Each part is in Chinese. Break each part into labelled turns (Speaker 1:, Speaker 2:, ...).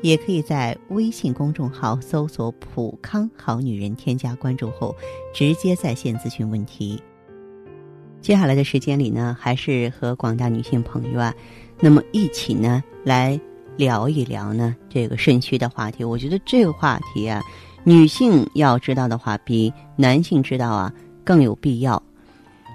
Speaker 1: 也可以在微信公众号搜索“普康好女人”，添加关注后直接在线咨询问题。接下来的时间里呢，还是和广大女性朋友啊，那么一起呢来聊一聊呢这个肾虚的话题。我觉得这个话题啊，女性要知道的话，比男性知道啊更有必要，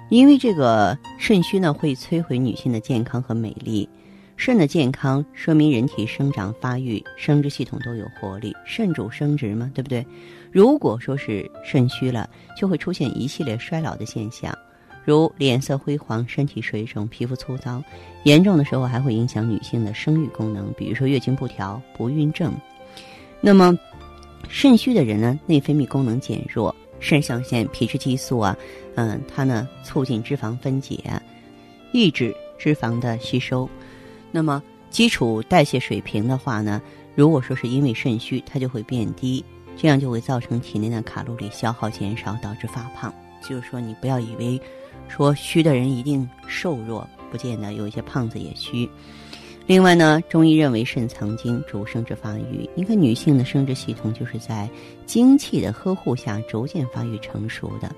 Speaker 1: 因为这个肾虚呢会摧毁女性的健康和美丽。肾的健康说明人体生长发育、生殖系统都有活力。肾主生殖嘛，对不对？如果说是肾虚了，就会出现一系列衰老的现象，如脸色灰黄、身体水肿、皮肤粗糙，严重的时候还会影响女性的生育功能，比如说月经不调、不孕症。那么，肾虚的人呢，内分泌功能减弱，肾上腺皮质激素啊，嗯，它呢促进脂肪分解，抑制脂肪的吸收。那么基础代谢水平的话呢，如果说是因为肾虚，它就会变低，这样就会造成体内的卡路里消耗减少，导致发胖。就是说，你不要以为说虚的人一定瘦弱，不见得，有一些胖子也虚。另外呢，中医认为肾藏精，主生殖发育。一个女性的生殖系统就是在精气的呵护下逐渐发育成熟的。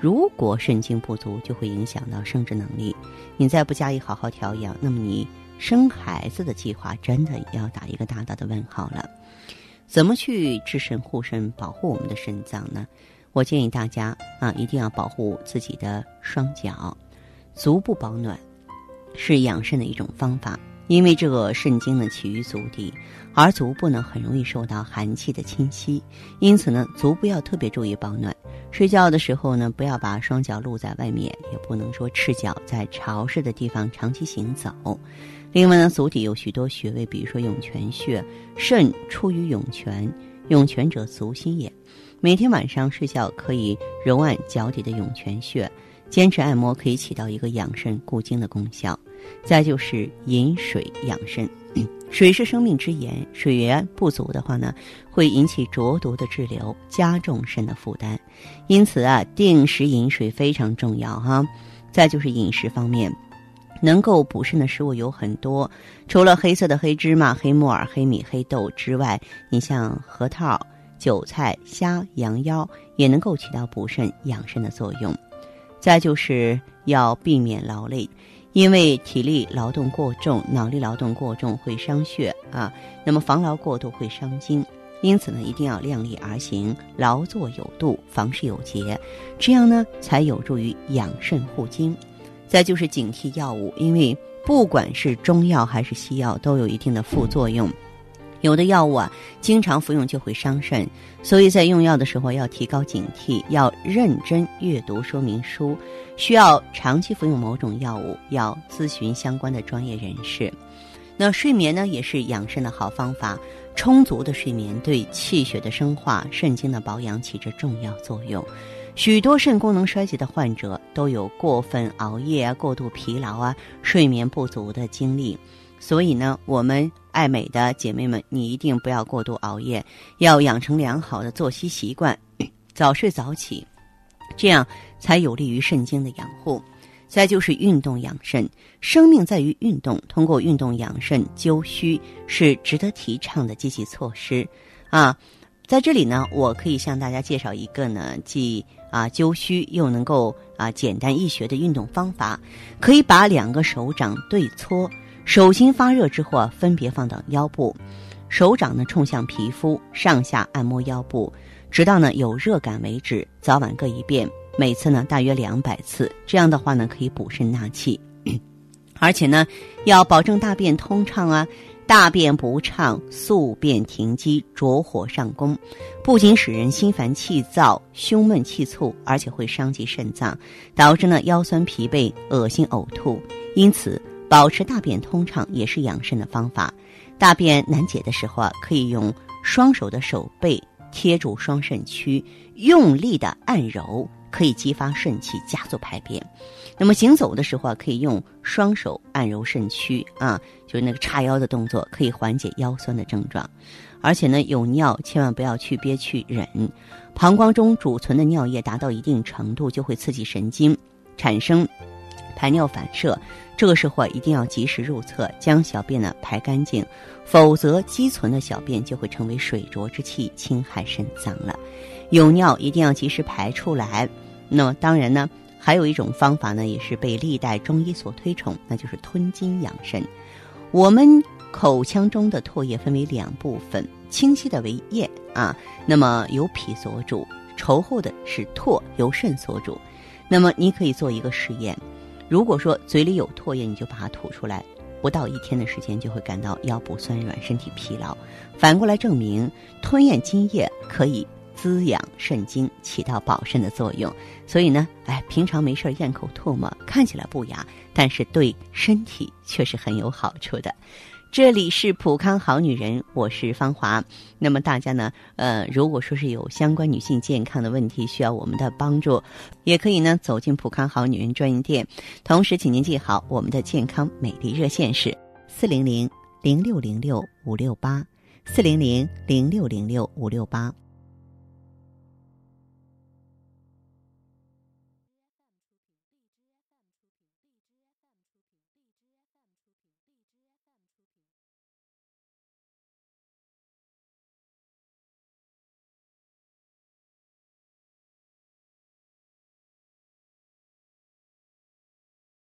Speaker 1: 如果肾精不足，就会影响到生殖能力。你再不加以好好调养，那么你。生孩子的计划真的要打一个大大的问号了。怎么去治肾护肾，保护我们的肾脏呢？我建议大家啊，一定要保护自己的双脚，足部保暖是养肾的一种方法。因为这个肾经呢起于足底，而足部呢很容易受到寒气的侵袭，因此呢足部要特别注意保暖。睡觉的时候呢，不要把双脚露在外面，也不能说赤脚在潮湿的地方长期行走。另外呢，足底有许多穴位，比如说涌泉穴，肾出于涌泉，涌泉者足心也。每天晚上睡觉可以揉按脚底的涌泉穴，坚持按摩可以起到一个养肾固精的功效。再就是饮水养肾，水是生命之源，水源不足的话呢，会引起浊毒的滞留，加重肾的负担。因此啊，定时饮水非常重要哈。再就是饮食方面。能够补肾的食物有很多，除了黑色的黑芝麻、黑木耳、黑米、黑豆之外，你像核桃、韭菜、虾、羊腰也能够起到补肾养肾的作用。再就是要避免劳累，因为体力劳动过重、脑力劳动过重会伤血啊，那么防劳过度会伤筋，因此呢，一定要量力而行，劳作有度，房事有节，这样呢才有助于养肾护精。再就是警惕药物，因为不管是中药还是西药，都有一定的副作用。有的药物啊，经常服用就会伤肾，所以在用药的时候要提高警惕，要认真阅读说明书。需要长期服用某种药物，要咨询相关的专业人士。那睡眠呢，也是养肾的好方法。充足的睡眠对气血的生化、肾精的保养起着重要作用。许多肾功能衰竭的患者都有过分熬夜啊、过度疲劳啊、睡眠不足的经历，所以呢，我们爱美的姐妹们，你一定不要过度熬夜，要养成良好的作息习惯，早睡早起，这样才有利于肾精的养护。再就是运动养肾，生命在于运动，通过运动养肾灸虚是值得提倡的积极措施啊。在这里呢，我可以向大家介绍一个呢，既啊灸虚又能够啊简单易学的运动方法。可以把两个手掌对搓，手心发热之后啊，分别放到腰部，手掌呢冲向皮肤，上下按摩腰部，直到呢有热感为止。早晚各一遍，每次呢大约两百次。这样的话呢，可以补肾纳气，而且呢要保证大便通畅啊。大便不畅、宿便停积、浊火上攻，不仅使人心烦气躁、胸闷气促，而且会伤及肾脏，导致呢腰酸疲惫、恶心呕吐。因此，保持大便通畅也是养肾的方法。大便难解的时候啊，可以用双手的手背贴住双肾区，用力的按揉，可以激发肾气，加速排便。那么行走的时候啊，可以用双手按揉肾区啊，就是那个叉腰的动作，可以缓解腰酸的症状。而且呢，有尿千万不要去憋去忍，膀胱中储存的尿液达到一定程度，就会刺激神经，产生排尿反射。这个时候啊，一定要及时入厕，将小便呢排干净，否则积存的小便就会成为水浊之气，侵害肾脏了。有尿一定要及时排出来。那么当然呢，还有一种方法呢，也是被历代中医所推崇，那就是吞金养肾。我们口腔中的唾液分为两部分，清晰的为液啊，那么由脾所主；稠厚的是唾，由肾所主。那么你可以做一个实验。如果说嘴里有唾液，你就把它吐出来，不到一天的时间就会感到腰部酸软、身体疲劳。反过来证明，吞咽津液可以滋养肾精，起到保肾的作用。所以呢，哎，平常没事咽口唾沫，看起来不雅，但是对身体却是很有好处的。这里是普康好女人，我是芳华。那么大家呢，呃，如果说是有相关女性健康的问题需要我们的帮助，也可以呢走进普康好女人专营店。同时，请您记好我们的健康美丽热线是四零零零六零六五六八四零零零六零六五六八。